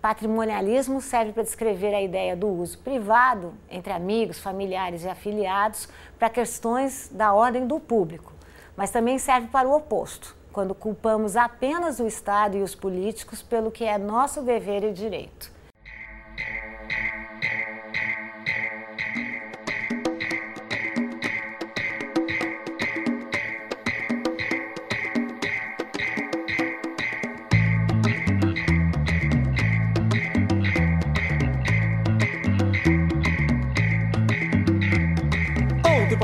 Patrimonialismo serve para descrever a ideia do uso privado entre amigos, familiares e afiliados para questões da ordem do público, mas também serve para o oposto, quando culpamos apenas o Estado e os políticos pelo que é nosso dever e direito.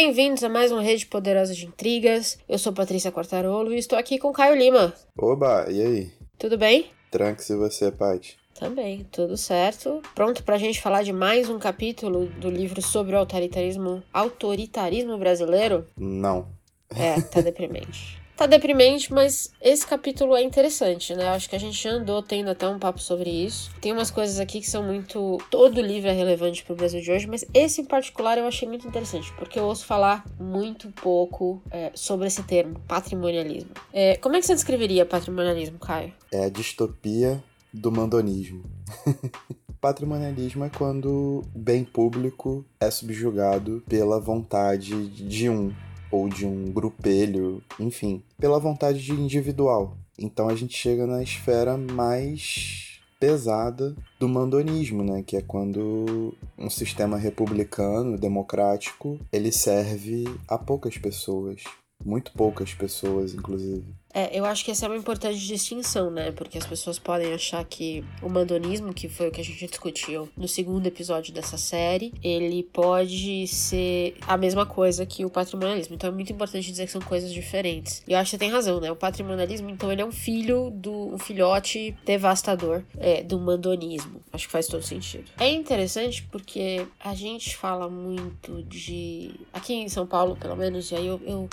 Bem-vindos a mais uma rede poderosa de intrigas. Eu sou Patrícia Quartarolo e estou aqui com Caio Lima. Oba, e aí? Tudo bem? Tranque-se você, Paty. Também, tudo certo. Pronto pra gente falar de mais um capítulo do livro sobre o autoritarismo, autoritarismo brasileiro? Não. É, tá deprimente. Tá deprimente, mas esse capítulo é interessante, né? Eu acho que a gente andou tendo até um papo sobre isso. Tem umas coisas aqui que são muito. Todo livro é relevante pro Brasil de hoje, mas esse em particular eu achei muito interessante, porque eu ouço falar muito pouco é, sobre esse termo, patrimonialismo. É, como é que você descreveria patrimonialismo, Caio? É a distopia do mandonismo. Patrimonialismo é quando o bem público é subjugado pela vontade de um ou de um grupelho, enfim, pela vontade de individual. Então a gente chega na esfera mais pesada do mandonismo, né, que é quando um sistema republicano, democrático, ele serve a poucas pessoas, muito poucas pessoas, inclusive. É, eu acho que essa é uma importante distinção, né? Porque as pessoas podem achar que o mandonismo, que foi o que a gente discutiu no segundo episódio dessa série, ele pode ser a mesma coisa que o patrimonialismo. Então é muito importante dizer que são coisas diferentes. E eu acho que você tem razão, né? O patrimonialismo, então, ele é um filho do um filhote devastador é, do mandonismo. Acho que faz todo sentido. É interessante porque a gente fala muito de. Aqui em São Paulo, pelo menos, e aí eu, eu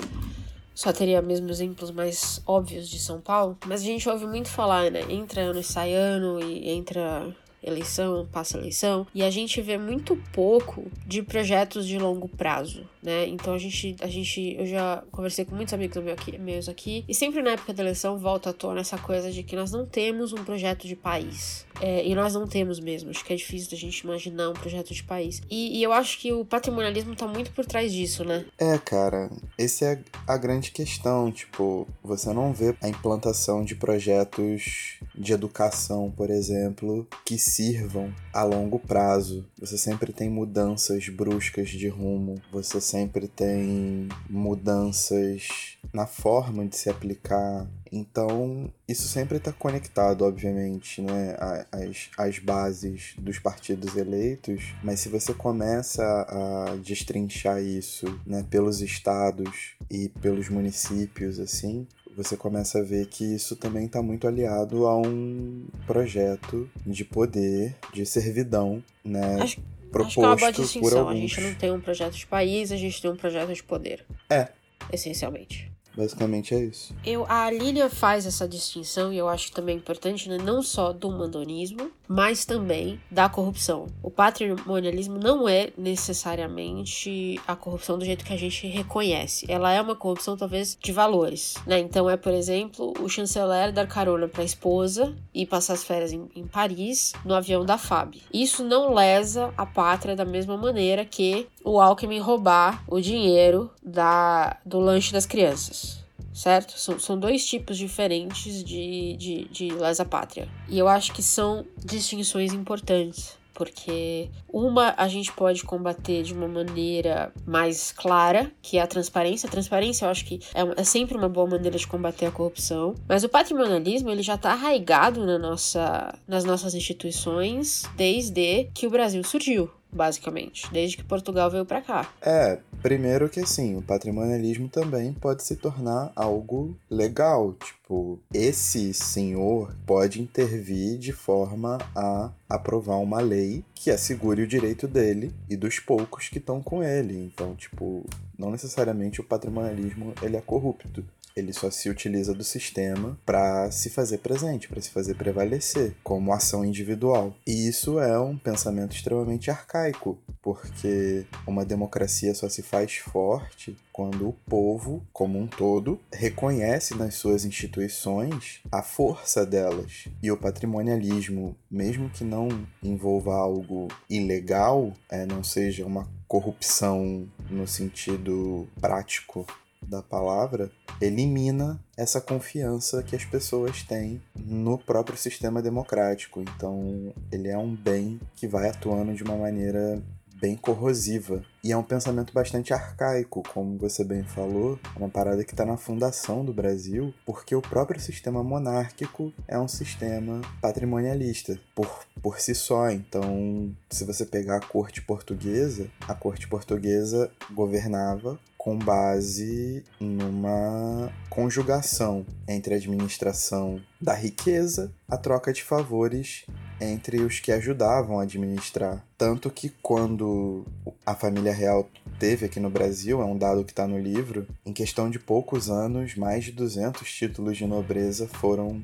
só teria mesmo exemplos mais óbvios de São Paulo, mas a gente ouve muito falar, né? Entra ano e sai ano e entra eleição, passa eleição, e a gente vê muito pouco de projetos de longo prazo, né? Então a gente, a gente, eu já conversei com muitos amigos meus aqui, e sempre na época da eleição volta à tona essa coisa de que nós não temos um projeto de país. É, e nós não temos mesmo, acho que é difícil da gente imaginar um projeto de país. E, e eu acho que o patrimonialismo tá muito por trás disso, né? É, cara, essa é a grande questão, tipo, você não vê a implantação de projetos de educação, por exemplo, que sirvam a longo prazo. Você sempre tem mudanças bruscas de rumo, você sempre tem mudanças na forma de se aplicar. Então, isso sempre está conectado, obviamente, né, às, às bases dos partidos eleitos, mas se você começa a destrinchar isso né, pelos estados e pelos municípios, assim, você começa a ver que isso também está muito aliado a um projeto de poder, de servidão, né? Acho, proposto acho que é uma boa distinção. A gente não tem um projeto de país, a gente tem um projeto de poder. É. Essencialmente. Basicamente é isso. Eu, a Lilia faz essa distinção e eu acho também importante, né? não só do mandonismo, mas também da corrupção. O patrimonialismo não é necessariamente a corrupção do jeito que a gente reconhece. Ela é uma corrupção, talvez, de valores. Né? Então, é, por exemplo, o chanceler dar carona para a esposa e passar as férias em, em Paris no avião da FAB. Isso não lesa a pátria da mesma maneira que o Alckmin roubar o dinheiro da, do lanche das crianças certo? São, são dois tipos diferentes de, de, de lesa pátria. E eu acho que são distinções importantes porque uma a gente pode combater de uma maneira mais clara, que é a transparência. A transparência eu acho que é, é sempre uma boa maneira de combater a corrupção, mas o patrimonialismo ele já está arraigado na nossa, nas nossas instituições desde que o Brasil surgiu basicamente, desde que Portugal veio para cá. É, primeiro que assim, o patrimonialismo também pode se tornar algo legal, tipo, esse senhor pode intervir de forma a aprovar uma lei que assegure o direito dele e dos poucos que estão com ele. Então, tipo, não necessariamente o patrimonialismo ele é corrupto. Ele só se utiliza do sistema para se fazer presente, para se fazer prevalecer como ação individual. E isso é um pensamento extremamente arcaico, porque uma democracia só se faz forte quando o povo, como um todo, reconhece nas suas instituições a força delas. E o patrimonialismo, mesmo que não envolva algo ilegal, é, não seja uma corrupção no sentido prático da palavra elimina essa confiança que as pessoas têm no próprio sistema democrático. Então, ele é um bem que vai atuando de uma maneira bem corrosiva. E é um pensamento bastante arcaico, como você bem falou, é uma parada que está na fundação do Brasil, porque o próprio sistema monárquico é um sistema patrimonialista por, por si só. Então, se você pegar a corte portuguesa, a corte portuguesa governava com base numa conjugação entre a administração da riqueza, a troca de favores entre os que ajudavam a administrar. Tanto que quando a família real teve aqui no Brasil, é um dado que está no livro, em questão de poucos anos, mais de 200 títulos de nobreza foram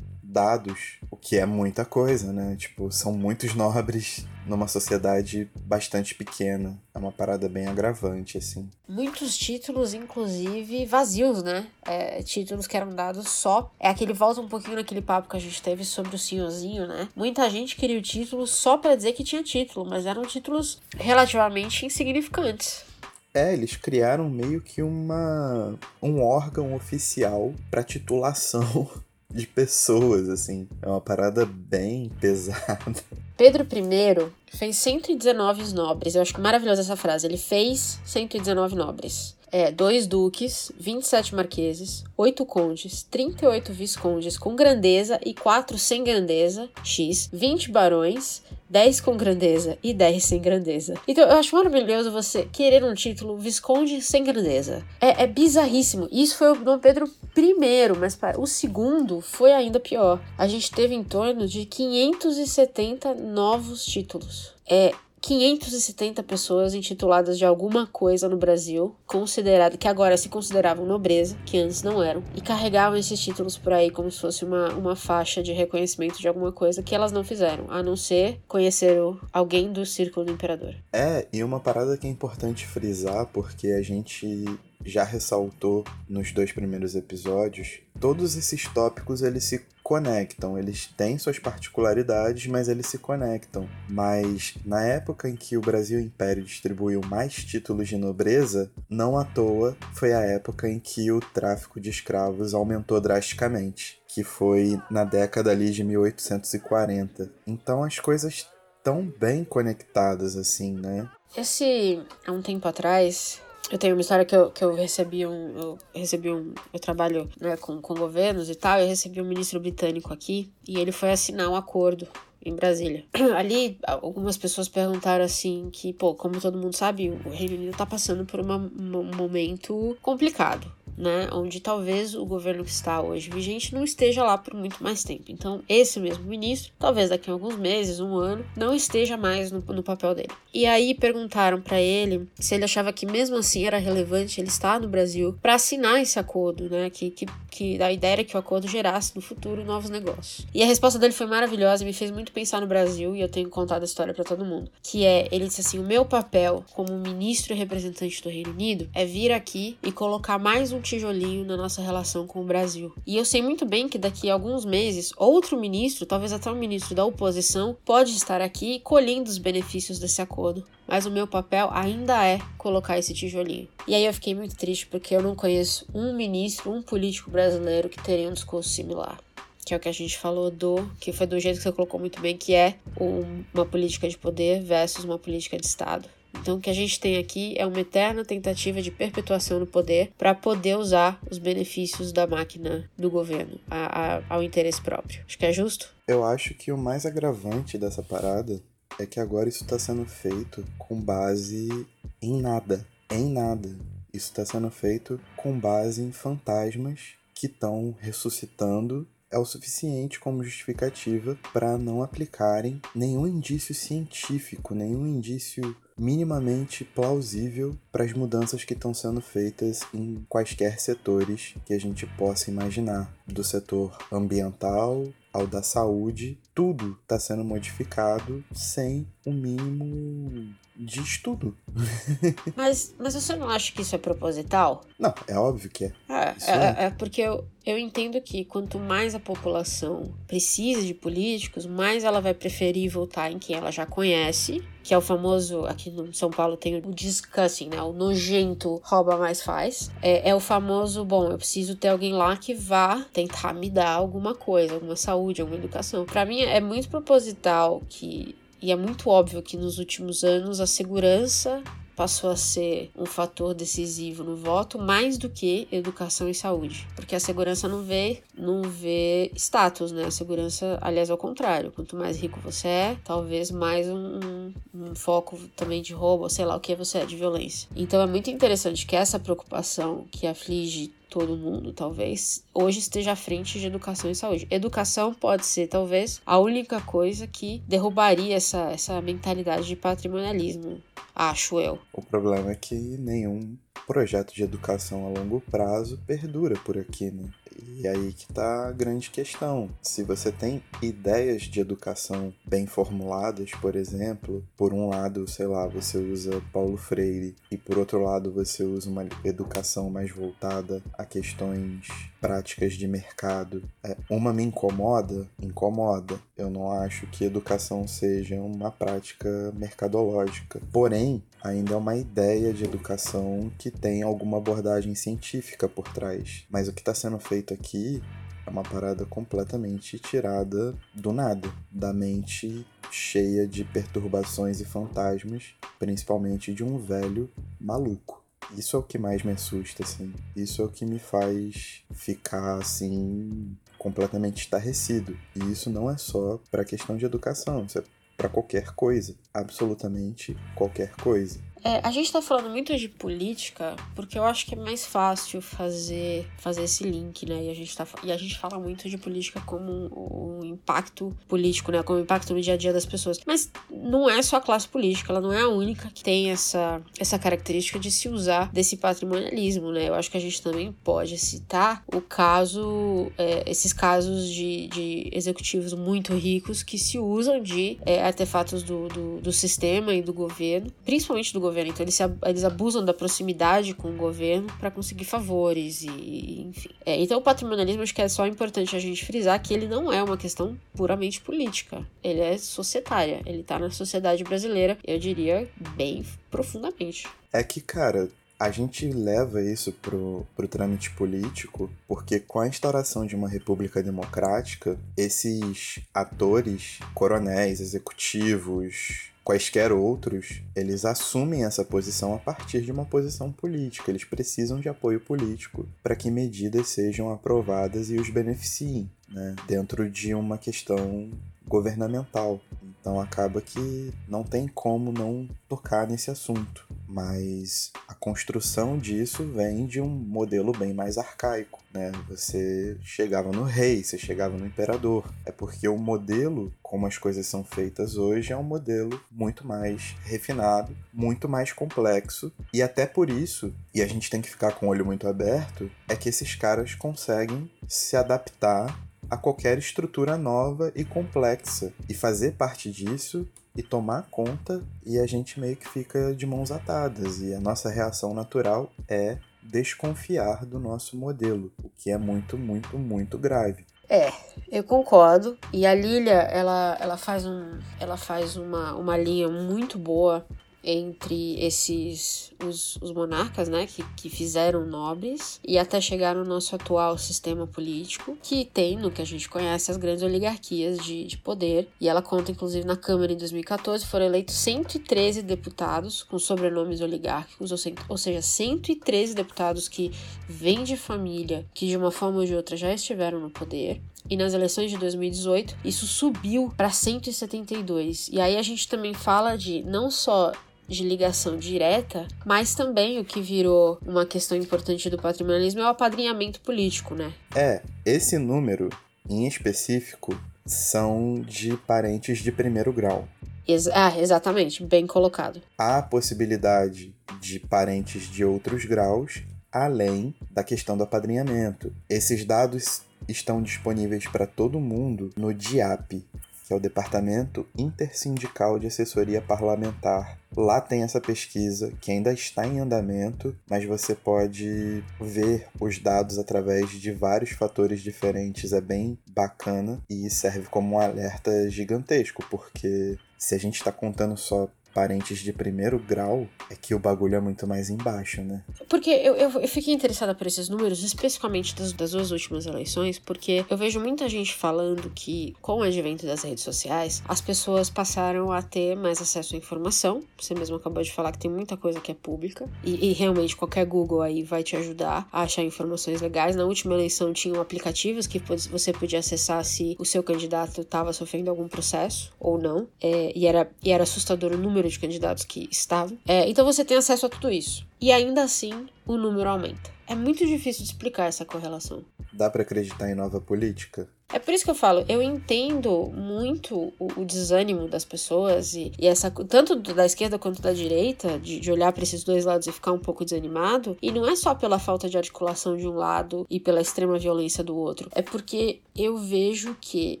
dados, o que é muita coisa, né? Tipo, são muitos nobres numa sociedade bastante pequena. É uma parada bem agravante, assim. Muitos títulos, inclusive, vazios, né? É, títulos que eram dados só. É aquele volta um pouquinho naquele papo que a gente teve sobre o senhorzinho, né? Muita gente queria o título só para dizer que tinha título, mas eram títulos relativamente insignificantes. É, eles criaram meio que uma um órgão oficial para titulação de pessoas, assim. É uma parada bem pesada. Pedro I fez 119 nobres. Eu acho maravilhosa essa frase. Ele fez 119 nobres. É, dois duques, 27 marqueses, 8 condes, 38 viscondes com grandeza e 4 sem grandeza, X, 20 barões, 10 com grandeza e 10 sem grandeza. Então eu acho maravilhoso você querer um título Visconde sem grandeza. É, é bizarríssimo. Isso foi o Dom Pedro I, mas o segundo foi ainda pior. A gente teve em torno de 570 novos títulos. É 570 pessoas intituladas de alguma coisa no Brasil, considerado que agora se consideravam nobreza, que antes não eram, e carregavam esses títulos por aí como se fosse uma, uma faixa de reconhecimento de alguma coisa que elas não fizeram, a não ser conhecer alguém do círculo do imperador. É, e uma parada que é importante frisar, porque a gente já ressaltou nos dois primeiros episódios, todos esses tópicos eles se conectam, eles têm suas particularidades, mas eles se conectam. Mas na época em que o Brasil Império distribuiu mais títulos de nobreza, não à toa foi a época em que o tráfico de escravos aumentou drasticamente, que foi na década ali de 1840. Então as coisas tão bem conectadas assim, né? Esse há um tempo atrás eu tenho uma história que eu, que eu recebi um. Eu recebi um. Eu trabalho né, com, com governos e tal. Eu recebi um ministro britânico aqui e ele foi assinar um acordo em Brasília. Ali, algumas pessoas perguntaram assim que, pô, como todo mundo sabe, o Reino Unido tá passando por uma, um momento complicado né, onde talvez o governo que está hoje vigente não esteja lá por muito mais tempo. Então, esse mesmo ministro, talvez daqui a alguns meses, um ano, não esteja mais no, no papel dele. E aí perguntaram para ele se ele achava que mesmo assim era relevante ele estar no Brasil para assinar esse acordo, né, que, que, que a ideia era que o acordo gerasse no futuro novos negócios. E a resposta dele foi maravilhosa, me fez muito pensar no Brasil e eu tenho contado a história para todo mundo, que é, ele disse assim, o meu papel como ministro e representante do Reino Unido é vir aqui e colocar mais um tijolinho na nossa relação com o Brasil. E eu sei muito bem que daqui a alguns meses, outro ministro, talvez até um ministro da oposição, pode estar aqui colhendo os benefícios desse acordo. Mas o meu papel ainda é colocar esse tijolinho. E aí eu fiquei muito triste porque eu não conheço um ministro, um político brasileiro que teria um discurso similar que é o que a gente falou do, que foi do jeito que você colocou muito bem, que é um, uma política de poder versus uma política de Estado. Então, o que a gente tem aqui é uma eterna tentativa de perpetuação no poder para poder usar os benefícios da máquina do governo a, a, ao interesse próprio. Acho que é justo. Eu acho que o mais agravante dessa parada é que agora isso está sendo feito com base em nada. Em nada. Isso está sendo feito com base em fantasmas que estão ressuscitando é o suficiente como justificativa para não aplicarem nenhum indício científico, nenhum indício minimamente plausível para as mudanças que estão sendo feitas em quaisquer setores que a gente possa imaginar, do setor ambiental ao da saúde, tudo está sendo modificado sem o mínimo de estudo. mas, mas você não acha que isso é proposital? Não, é óbvio que é. É, é, é. é, porque eu, eu entendo que quanto mais a população precisa de políticos, mais ela vai preferir votar em quem ela já conhece, que é o famoso, aqui no São Paulo tem o discussing, né? O nojento rouba mais faz. É, é o famoso, bom, eu preciso ter alguém lá que vá tentar me dar alguma coisa, alguma saúde, alguma educação. Para mim é muito proposital que e é muito óbvio que nos últimos anos a segurança passou a ser um fator decisivo no voto mais do que educação e saúde, porque a segurança não vê não vê status, né? A segurança, aliás, ao contrário, quanto mais rico você é, talvez mais um, um, um foco também de roubo, sei lá o que você é de violência. Então é muito interessante que essa preocupação que aflige todo mundo, talvez, hoje esteja à frente de educação e saúde. Educação pode ser, talvez, a única coisa que derrubaria essa, essa mentalidade de patrimonialismo, acho eu. O problema é que nenhum projeto de educação a longo prazo perdura por aqui, né? E aí que tá a grande questão. Se você tem ideias de educação bem formuladas, por exemplo, por um lado, sei lá, você usa Paulo Freire e por outro lado você usa uma educação mais voltada a questões práticas de mercado. É, uma me incomoda? Incomoda. Eu não acho que educação seja uma prática mercadológica. Porém, ainda é uma ideia de educação que tem alguma abordagem científica por trás. Mas o que está sendo feito aqui é uma parada completamente tirada do nada, da mente cheia de perturbações e fantasmas, principalmente de um velho maluco. Isso é o que mais me assusta, assim. Isso é o que me faz ficar, assim, completamente estarrecido. E isso não é só para questão de educação, isso é para qualquer coisa, absolutamente qualquer coisa. É, a gente tá falando muito de política porque eu acho que é mais fácil fazer, fazer esse link, né? E a, gente tá, e a gente fala muito de política como um, um impacto político, né? Como impacto no dia a dia das pessoas. Mas não é só a classe política, ela não é a única que tem essa, essa característica de se usar desse patrimonialismo, né? Eu acho que a gente também pode citar o caso, é, esses casos de, de executivos muito ricos que se usam de é, artefatos do, do, do sistema e do governo, principalmente do governo governo. Então eles, eles abusam da proximidade com o governo para conseguir favores e, enfim. É, então o patrimonialismo acho que é só importante a gente frisar que ele não é uma questão puramente política. Ele é societária. Ele tá na sociedade brasileira, eu diria, bem profundamente. É que, cara, a gente leva isso pro, pro trâmite político porque com a instauração de uma república democrática, esses atores, coronéis, executivos, quaisquer outros, eles assumem essa posição a partir de uma posição política. Eles precisam de apoio político para que medidas sejam aprovadas e os beneficiem, né? dentro de uma questão governamental. Então acaba que não tem como não tocar nesse assunto. Mas a construção disso vem de um modelo bem mais arcaico, né? Você chegava no rei, você chegava no imperador. É porque o modelo, como as coisas são feitas hoje, é um modelo muito mais refinado, muito mais complexo. E até por isso, e a gente tem que ficar com o olho muito aberto, é que esses caras conseguem se adaptar a qualquer estrutura nova e complexa e fazer parte disso e tomar conta e a gente meio que fica de mãos atadas e a nossa reação natural é desconfiar do nosso modelo, o que é muito, muito, muito grave. É, eu concordo. E a Lilia, ela, ela faz, um, ela faz uma, uma linha muito boa entre esses os, os monarcas, né, que, que fizeram nobres e até chegar no nosso atual sistema político, que tem no que a gente conhece as grandes oligarquias de, de poder. E ela conta, inclusive, na Câmara em 2014 foram eleitos 113 deputados com sobrenomes oligárquicos, ou, ou seja, 113 deputados que vêm de família que de uma forma ou de outra já estiveram no poder. E nas eleições de 2018, isso subiu para 172. E aí a gente também fala de não só de ligação direta, mas também o que virou uma questão importante do patrimonialismo é o apadrinhamento político, né? É, esse número em específico são de parentes de primeiro grau. Ex ah, exatamente, bem colocado. Há possibilidade de parentes de outros graus, além da questão do apadrinhamento. Esses dados estão disponíveis para todo mundo no DIAP, que é o Departamento Intersindical de Assessoria Parlamentar. Lá tem essa pesquisa que ainda está em andamento, mas você pode ver os dados através de vários fatores diferentes. É bem bacana e serve como um alerta gigantesco, porque se a gente está contando só parentes de primeiro grau, é que o bagulho é muito mais embaixo, né? Porque eu, eu, eu fiquei interessada por esses números, especificamente das, das duas últimas eleições, porque eu vejo muita gente falando que, com o advento das redes sociais, as pessoas passaram a ter mais acesso à informação. Você mesmo acabou de falar que tem muita coisa que é pública, e, e realmente qualquer Google aí vai te ajudar a achar informações legais. Na última eleição tinham aplicativos que você podia acessar se o seu candidato estava sofrendo algum processo ou não, é, e, era, e era assustador o número número de candidatos que estavam. É, então você tem acesso a tudo isso. E ainda assim, o número aumenta. É muito difícil de explicar essa correlação. Dá para acreditar em nova política? É por isso que eu falo, eu entendo muito o, o desânimo das pessoas e, e, essa tanto da esquerda quanto da direita, de, de olhar para esses dois lados e ficar um pouco desanimado. E não é só pela falta de articulação de um lado e pela extrema violência do outro. É porque eu vejo que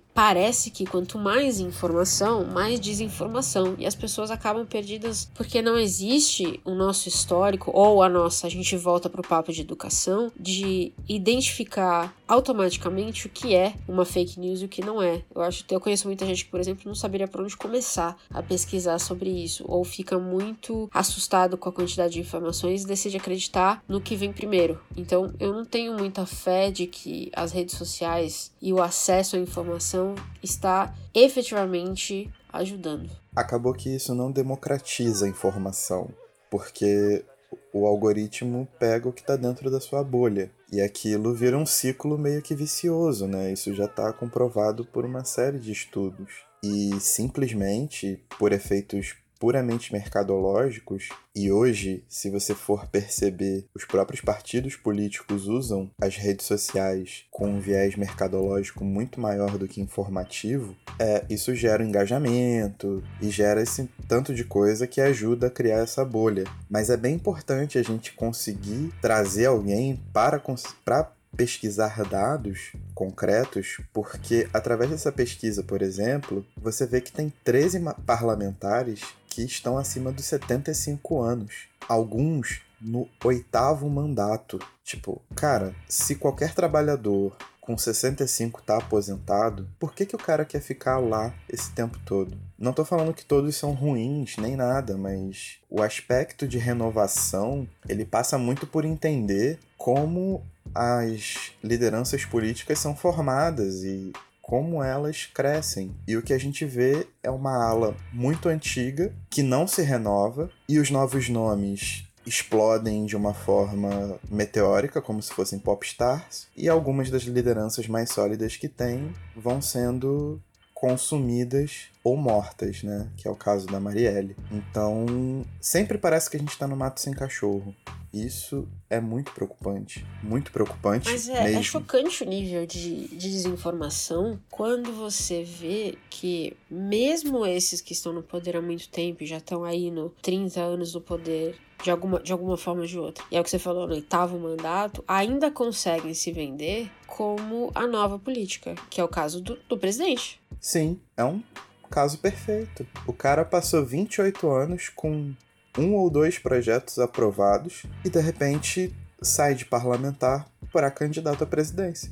parece que quanto mais informação, mais desinformação. E as pessoas acabam perdidas porque não existe o nosso histórico ou a nossa, a gente volta para o papo de educação, de identificar automaticamente o que é uma fake news e o que não é. Eu acho que eu conheço muita gente que, por exemplo, não saberia por onde começar a pesquisar sobre isso, ou fica muito assustado com a quantidade de informações e decide acreditar no que vem primeiro. Então, eu não tenho muita fé de que as redes sociais e o acesso à informação está efetivamente ajudando. Acabou que isso não democratiza a informação, porque o algoritmo pega o que está dentro da sua bolha. E aquilo vira um ciclo meio que vicioso, né? Isso já está comprovado por uma série de estudos. E simplesmente por efeitos puramente mercadológicos, e hoje, se você for perceber, os próprios partidos políticos usam as redes sociais com um viés mercadológico muito maior do que informativo, é, isso gera um engajamento e gera esse tanto de coisa que ajuda a criar essa bolha. Mas é bem importante a gente conseguir trazer alguém para, para pesquisar dados concretos, porque através dessa pesquisa, por exemplo, você vê que tem 13 parlamentares que estão acima dos 75 anos. Alguns no oitavo mandato. Tipo, cara, se qualquer trabalhador com 65 tá aposentado, por que, que o cara quer ficar lá esse tempo todo? Não tô falando que todos são ruins, nem nada, mas o aspecto de renovação, ele passa muito por entender como as lideranças políticas são formadas e como elas crescem. E o que a gente vê é uma ala muito antiga que não se renova e os novos nomes explodem de uma forma meteórica, como se fossem popstars, e algumas das lideranças mais sólidas que tem vão sendo consumidas ou mortas, né? Que é o caso da Marielle. Então, sempre parece que a gente tá no mato sem cachorro. Isso é muito preocupante. Muito preocupante. Mas é, é mesmo. é chocante o nível de, de desinformação quando você vê que, mesmo esses que estão no poder há muito tempo, já estão aí no 30 anos do poder, de alguma, de alguma forma ou de outra. E é o que você falou no oitavo mandato, ainda conseguem se vender como a nova política, que é o caso do, do presidente. Sim, é um caso perfeito. O cara passou 28 anos com um ou dois projetos aprovados e de repente sai de parlamentar para candidato à presidência.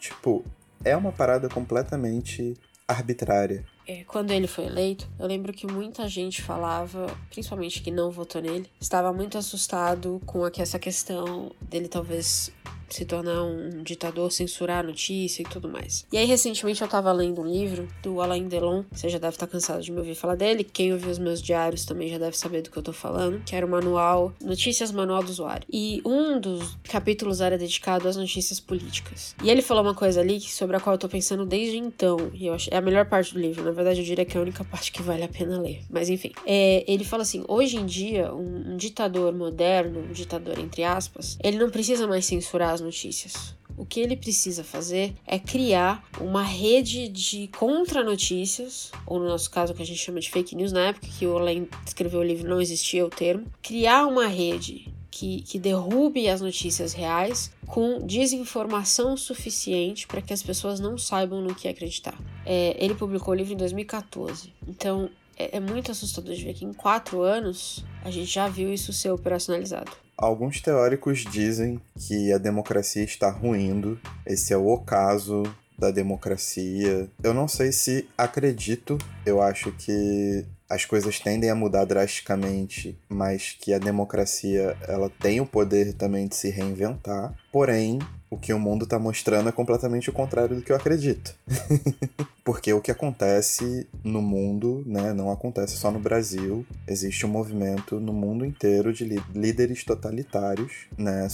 Tipo, é uma parada completamente arbitrária. é, quando ele foi eleito, eu lembro que muita gente falava, principalmente que não votou nele, estava muito assustado com essa questão dele talvez se tornar um ditador, censurar a notícia e tudo mais. E aí, recentemente, eu tava lendo um livro do Alain Delon, você já deve estar cansado de me ouvir falar dele, quem ouviu os meus diários também já deve saber do que eu tô falando, que era o manual, Notícias Manual do Usuário. E um dos capítulos era dedicado às notícias políticas. E ele falou uma coisa ali sobre a qual eu tô pensando desde então, e eu acho, é a melhor parte do livro, na verdade eu diria que é a única parte que vale a pena ler. Mas enfim, é, ele fala assim, hoje em dia, um, um ditador moderno, um ditador entre aspas, ele não precisa mais censurar as notícias. O que ele precisa fazer é criar uma rede de contra-notícias, ou no nosso caso, o que a gente chama de fake news, na época que o Olen escreveu o livro não existia o termo. Criar uma rede que, que, derrube as notícias reais com desinformação suficiente para que as pessoas não saibam no que acreditar. É, ele publicou o livro em 2014, então é, é muito assustador de ver que em quatro anos a gente já viu isso ser operacionalizado. Alguns teóricos dizem que a democracia está ruindo, esse é o ocaso da democracia. Eu não sei se acredito, eu acho que as coisas tendem a mudar drasticamente, mas que a democracia ela tem o poder também de se reinventar. Porém, o que o mundo está mostrando é completamente o contrário do que eu acredito. Porque o que acontece no mundo, né, não acontece só no Brasil. Existe um movimento no mundo inteiro de líderes totalitários, né,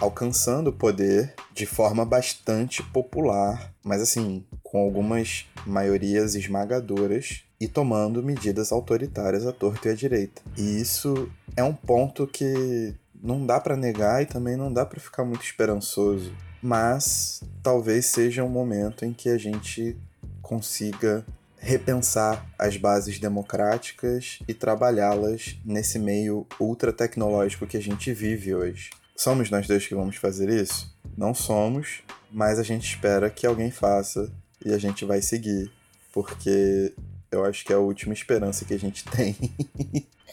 alcançando o poder de forma bastante popular, mas assim, com algumas maiorias esmagadoras e tomando medidas autoritárias à torta e à direita. E isso é um ponto que não dá para negar e também não dá para ficar muito esperançoso, mas talvez seja um momento em que a gente consiga repensar as bases democráticas e trabalhá-las nesse meio ultra tecnológico que a gente vive hoje. Somos nós dois que vamos fazer isso? Não somos, mas a gente espera que alguém faça e a gente vai seguir, porque eu acho que é a última esperança que a gente tem.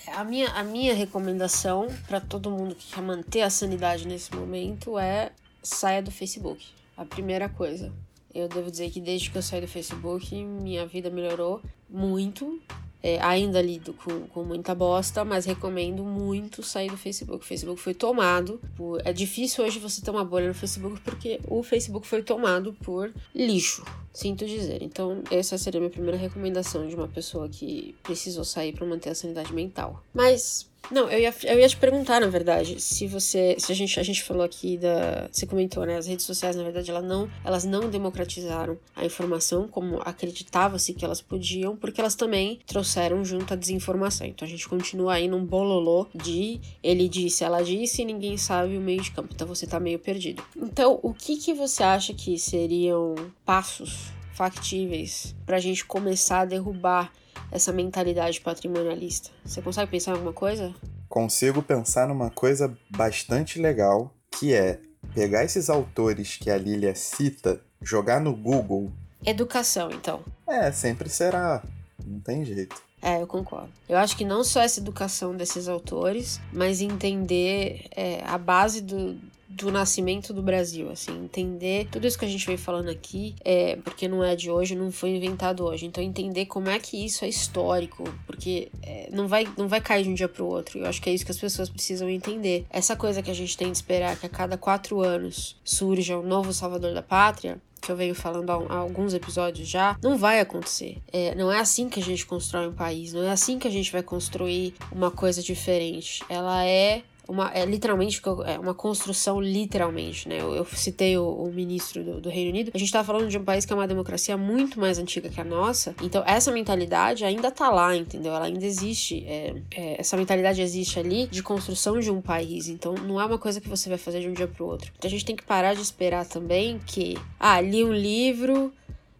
A, minha, a minha recomendação para todo mundo que quer manter a sanidade nesse momento é saia do Facebook. A primeira coisa. Eu devo dizer que desde que eu saí do Facebook, minha vida melhorou muito. É, ainda lido com, com muita bosta, mas recomendo muito sair do Facebook. O Facebook foi tomado por. É difícil hoje você ter uma bolha no Facebook porque o Facebook foi tomado por lixo, sinto dizer. Então, essa seria a minha primeira recomendação de uma pessoa que precisou sair para manter a sanidade mental. Mas não, eu ia, eu ia te perguntar, na verdade, se você. Se a gente, a gente falou aqui da. Você comentou, né? As redes sociais, na verdade, elas não, elas não democratizaram a informação como acreditava-se que elas podiam, porque elas também trouxeram junto a desinformação. Então a gente continua aí num bololô de ele disse, ela disse e ninguém sabe o meio de campo. Então você tá meio perdido. Então, o que, que você acha que seriam passos factíveis para a gente começar a derrubar essa mentalidade patrimonialista? Você consegue pensar em alguma coisa? Consigo pensar numa coisa bastante legal, que é pegar esses autores que a Lilia cita, jogar no Google. Educação, então. É, sempre será. Não tem jeito. É, eu concordo. Eu acho que não só essa educação desses autores, mas entender é, a base do, do nascimento do Brasil, assim, entender tudo isso que a gente veio falando aqui, é, porque não é de hoje, não foi inventado hoje. Então entender como é que isso é histórico, porque é, não vai não vai cair de um dia para o outro. Eu acho que é isso que as pessoas precisam entender. Essa coisa que a gente tem de esperar que a cada quatro anos surja um novo Salvador da Pátria, que eu venho falando há, alguns episódios já, não vai acontecer. É, não é assim que a gente constrói um país, não é assim que a gente vai construir uma coisa diferente. Ela é uma, é literalmente é uma construção literalmente, né? Eu, eu citei o, o ministro do, do, Reino Unido. A gente tá falando de um país que é uma democracia muito mais antiga que a nossa. Então essa mentalidade ainda tá lá, entendeu? Ela ainda existe. É, é, essa mentalidade existe ali de construção de um país. Então não é uma coisa que você vai fazer de um dia pro outro. Então a gente tem que parar de esperar também que ah, li um livro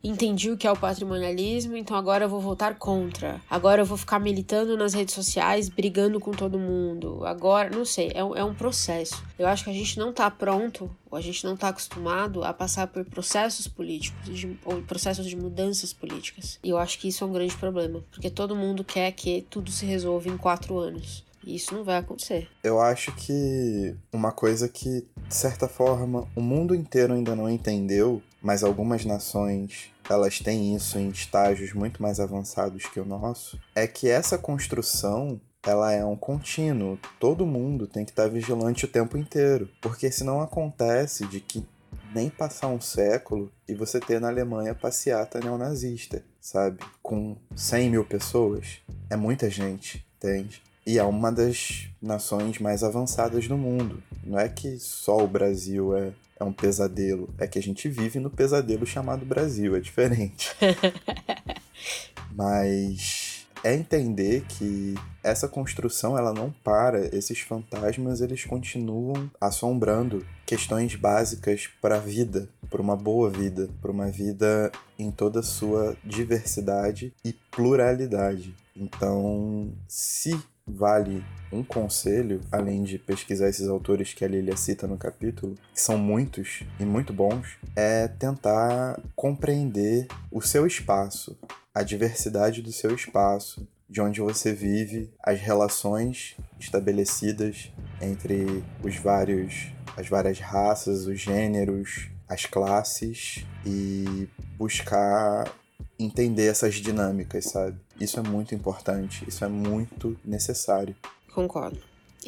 entendi o que é o patrimonialismo, então agora eu vou votar contra. Agora eu vou ficar militando nas redes sociais, brigando com todo mundo. Agora, não sei, é um, é um processo. Eu acho que a gente não tá pronto, ou a gente não tá acostumado a passar por processos políticos, de, ou processos de mudanças políticas. E eu acho que isso é um grande problema, porque todo mundo quer que tudo se resolva em quatro anos. Isso não vai acontecer. Eu acho que uma coisa que, de certa forma, o mundo inteiro ainda não entendeu, mas algumas nações elas têm isso em estágios muito mais avançados que o nosso, é que essa construção ela é um contínuo. Todo mundo tem que estar vigilante o tempo inteiro. Porque senão acontece de que nem passar um século e você ter na Alemanha passeata neonazista, sabe? Com 100 mil pessoas. É muita gente, entende? E é uma das nações mais avançadas do mundo. Não é que só o Brasil é, é um pesadelo, é que a gente vive no pesadelo chamado Brasil, é diferente. Mas é entender que essa construção ela não para, esses fantasmas eles continuam assombrando questões básicas para a vida, para uma boa vida, para uma vida em toda a sua diversidade e pluralidade. Então, se vale um conselho, além de pesquisar esses autores que a Lilia cita no capítulo, que são muitos e muito bons, é tentar compreender o seu espaço, a diversidade do seu espaço, de onde você vive, as relações estabelecidas entre os vários as várias raças, os gêneros, as classes e buscar entender essas dinâmicas, sabe? Isso é muito importante, isso é muito necessário. Concordo.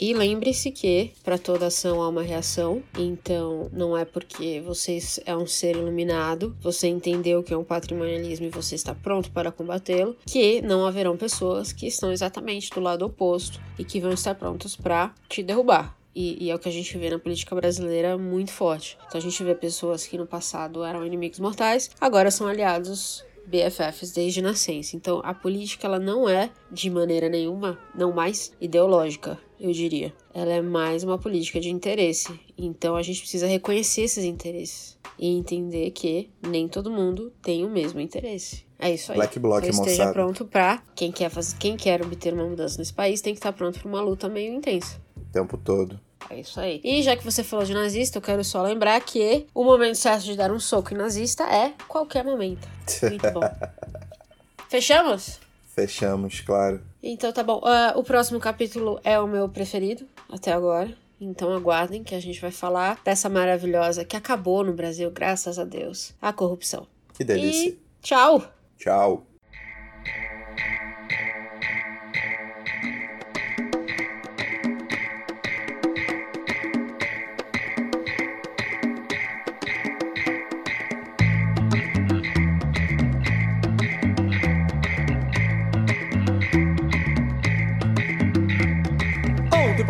E lembre-se que para toda ação há uma reação, então não é porque você é um ser iluminado, você entendeu que é um patrimonialismo e você está pronto para combatê-lo, que não haverão pessoas que estão exatamente do lado oposto e que vão estar prontas para te derrubar. E, e, é o que a gente vê na política brasileira muito forte. Então a gente vê pessoas que no passado eram inimigos mortais, agora são aliados BFFs desde nascença. Então a política ela não é de maneira nenhuma, não mais ideológica, eu diria. Ela é mais uma política de interesse. Então a gente precisa reconhecer esses interesses e entender que nem todo mundo tem o mesmo interesse. É isso aí. Black Bloc, então esteja pronto para quem quer fazer, quem quer obter uma mudança nesse país tem que estar pronto para uma luta meio intensa. O tempo todo. É isso aí. E já que você falou de nazista, eu quero só lembrar que o momento certo de dar um soco em nazista é qualquer momento. Muito bom. Fechamos? Fechamos, claro. Então tá bom. Uh, o próximo capítulo é o meu preferido até agora. Então aguardem que a gente vai falar dessa maravilhosa que acabou no Brasil, graças a Deus, a corrupção. Que delícia. E tchau. Tchau.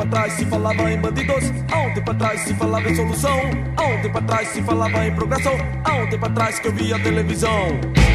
Atrás se falava em bandidos, há um tempo atrás se falava em solução, há um tempo atrás se falava em progressão, há um tempo atrás que eu via televisão.